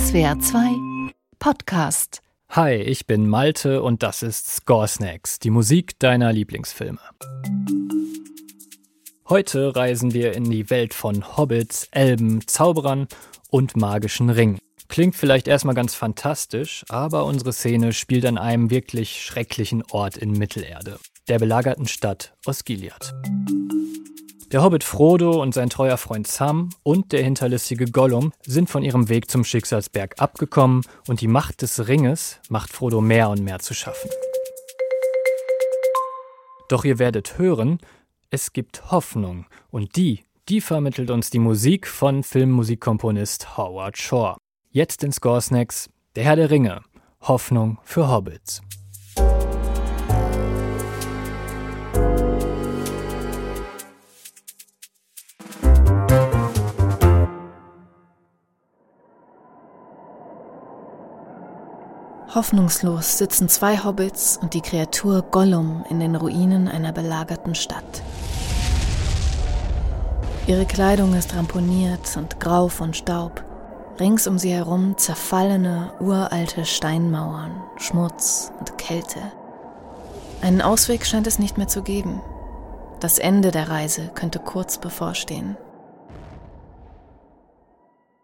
SWR 2 Podcast. Hi, ich bin Malte und das ist Score Snacks, die Musik deiner Lieblingsfilme. Heute reisen wir in die Welt von Hobbits, Elben, Zauberern und magischen Ringen. Klingt vielleicht erstmal ganz fantastisch, aber unsere Szene spielt an einem wirklich schrecklichen Ort in Mittelerde, der belagerten Stadt Osgiliath. Der Hobbit Frodo und sein treuer Freund Sam und der hinterlistige Gollum sind von ihrem Weg zum Schicksalsberg abgekommen und die Macht des Ringes macht Frodo mehr und mehr zu schaffen. Doch ihr werdet hören, es gibt Hoffnung und die, die vermittelt uns die Musik von Filmmusikkomponist Howard Shore. Jetzt in Score der Herr der Ringe, Hoffnung für Hobbits. Hoffnungslos sitzen zwei Hobbits und die Kreatur Gollum in den Ruinen einer belagerten Stadt. Ihre Kleidung ist ramponiert und grau von Staub. Rings um sie herum zerfallene, uralte Steinmauern, Schmutz und Kälte. Einen Ausweg scheint es nicht mehr zu geben. Das Ende der Reise könnte kurz bevorstehen.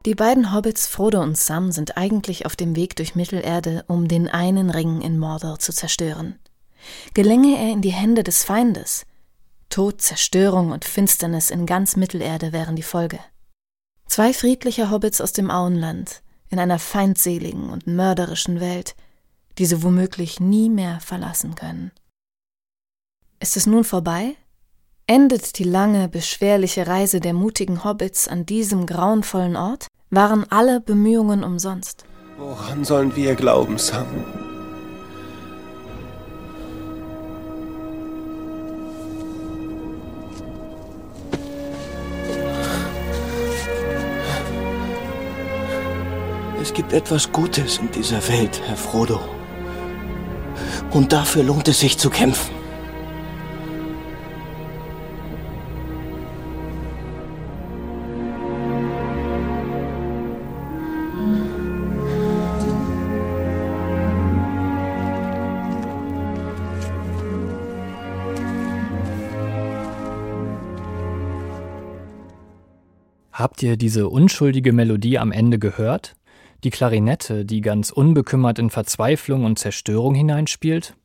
Die beiden Hobbits Frodo und Sam sind eigentlich auf dem Weg durch Mittelerde, um den einen Ring in Mordor zu zerstören. Gelänge er in die Hände des Feindes, Tod, Zerstörung und Finsternis in ganz Mittelerde wären die Folge. Zwei friedliche Hobbits aus dem Auenland, in einer feindseligen und mörderischen Welt, die sie womöglich nie mehr verlassen können. Ist es nun vorbei? Endet die lange, beschwerliche Reise der mutigen Hobbits an diesem grauenvollen Ort? Waren alle Bemühungen umsonst? Woran sollen wir glauben, Sam? Es gibt etwas Gutes in dieser Welt, Herr Frodo. Und dafür lohnt es sich zu kämpfen. Habt ihr diese unschuldige Melodie am Ende gehört? Die Klarinette, die ganz unbekümmert in Verzweiflung und Zerstörung hineinspielt?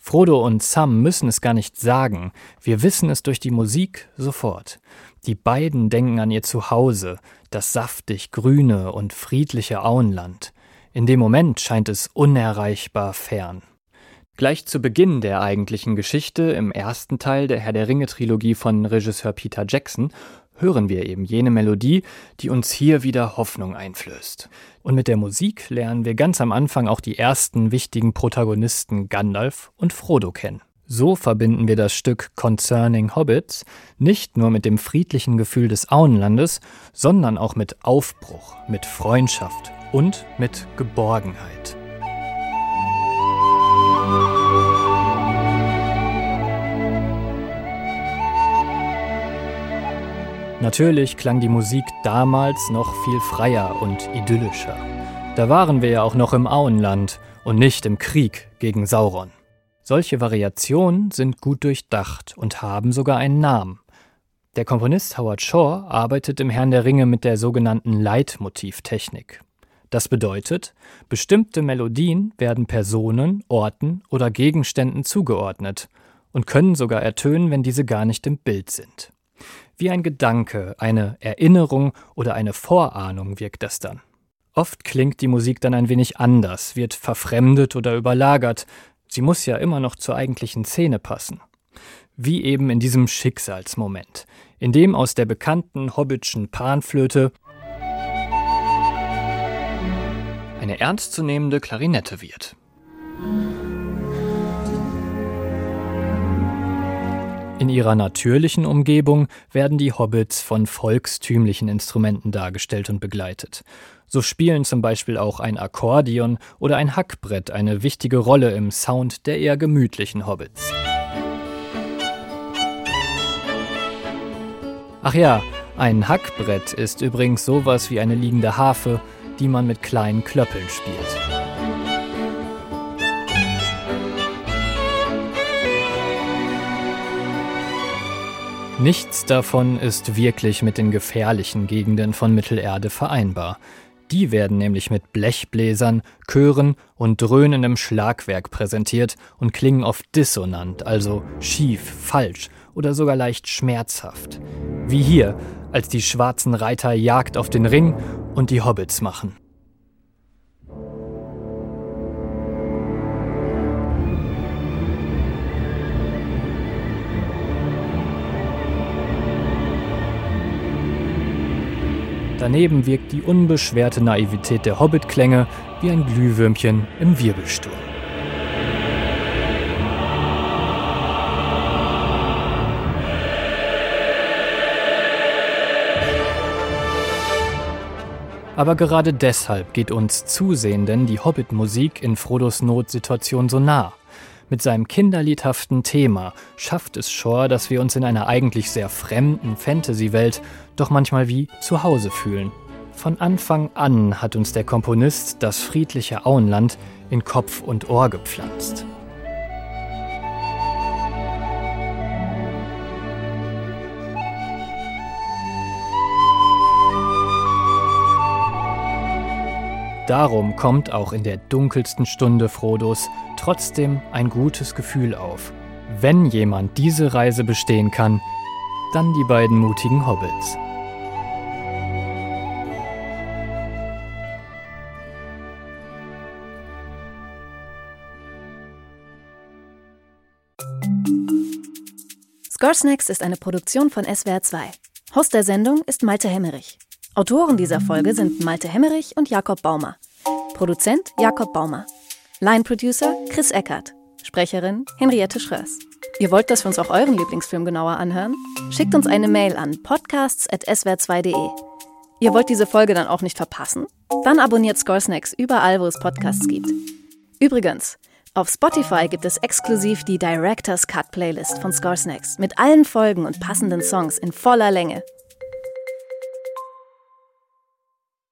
Frodo und Sam müssen es gar nicht sagen, wir wissen es durch die Musik sofort. Die beiden denken an ihr Zuhause, das saftig grüne und friedliche Auenland. In dem Moment scheint es unerreichbar fern. Gleich zu Beginn der eigentlichen Geschichte, im ersten Teil der Herr der Ringe Trilogie von Regisseur Peter Jackson, hören wir eben jene Melodie, die uns hier wieder Hoffnung einflößt. Und mit der Musik lernen wir ganz am Anfang auch die ersten wichtigen Protagonisten Gandalf und Frodo kennen. So verbinden wir das Stück Concerning Hobbits nicht nur mit dem friedlichen Gefühl des Auenlandes, sondern auch mit Aufbruch, mit Freundschaft und mit Geborgenheit. Natürlich klang die Musik damals noch viel freier und idyllischer. Da waren wir ja auch noch im Auenland und nicht im Krieg gegen Sauron. Solche Variationen sind gut durchdacht und haben sogar einen Namen. Der Komponist Howard Shore arbeitet im Herrn der Ringe mit der sogenannten Leitmotivtechnik. Das bedeutet, bestimmte Melodien werden Personen, Orten oder Gegenständen zugeordnet und können sogar ertönen, wenn diese gar nicht im Bild sind. Wie ein Gedanke, eine Erinnerung oder eine Vorahnung wirkt das dann. Oft klingt die Musik dann ein wenig anders, wird verfremdet oder überlagert. Sie muss ja immer noch zur eigentlichen Szene passen. Wie eben in diesem Schicksalsmoment, in dem aus der bekannten hobbitschen Panflöte eine ernstzunehmende Klarinette wird. In ihrer natürlichen Umgebung werden die Hobbits von volkstümlichen Instrumenten dargestellt und begleitet. So spielen zum Beispiel auch ein Akkordeon oder ein Hackbrett eine wichtige Rolle im Sound der eher gemütlichen Hobbits. Ach ja, ein Hackbrett ist übrigens sowas wie eine liegende Harfe, die man mit kleinen Klöppeln spielt. Nichts davon ist wirklich mit den gefährlichen Gegenden von Mittelerde vereinbar. Die werden nämlich mit Blechbläsern, Chören und dröhnendem Schlagwerk präsentiert und klingen oft dissonant, also schief, falsch oder sogar leicht schmerzhaft. Wie hier, als die schwarzen Reiter Jagd auf den Ring und die Hobbits machen. Daneben wirkt die unbeschwerte Naivität der Hobbit-Klänge wie ein Glühwürmchen im Wirbelsturm. Aber gerade deshalb geht uns Zusehenden die Hobbit-Musik in Frodos Notsituation so nah. Mit seinem kinderliedhaften Thema schafft es Shore, dass wir uns in einer eigentlich sehr fremden Fantasy-Welt doch manchmal wie zu Hause fühlen. Von Anfang an hat uns der Komponist das friedliche Auenland in Kopf und Ohr gepflanzt. Darum kommt auch in der dunkelsten Stunde Frodos trotzdem ein gutes Gefühl auf. Wenn jemand diese Reise bestehen kann, dann die beiden mutigen Hobbits. Score Snacks ist eine Produktion von SWR 2. Host der Sendung ist Malte Hemmerich. Autoren dieser Folge sind Malte Hemmerich und Jakob Baumer. Produzent Jakob Baumer. Line-Producer Chris Eckert. Sprecherin Henriette Schröers. Ihr wollt, dass wir uns auch euren Lieblingsfilm genauer anhören? Schickt uns eine Mail an podcasts.swr2.de. Ihr wollt diese Folge dann auch nicht verpassen? Dann abonniert Score Snacks überall, wo es Podcasts gibt. Übrigens, auf Spotify gibt es exklusiv die Director's Cut Playlist von Score Snacks mit allen Folgen und passenden Songs in voller Länge.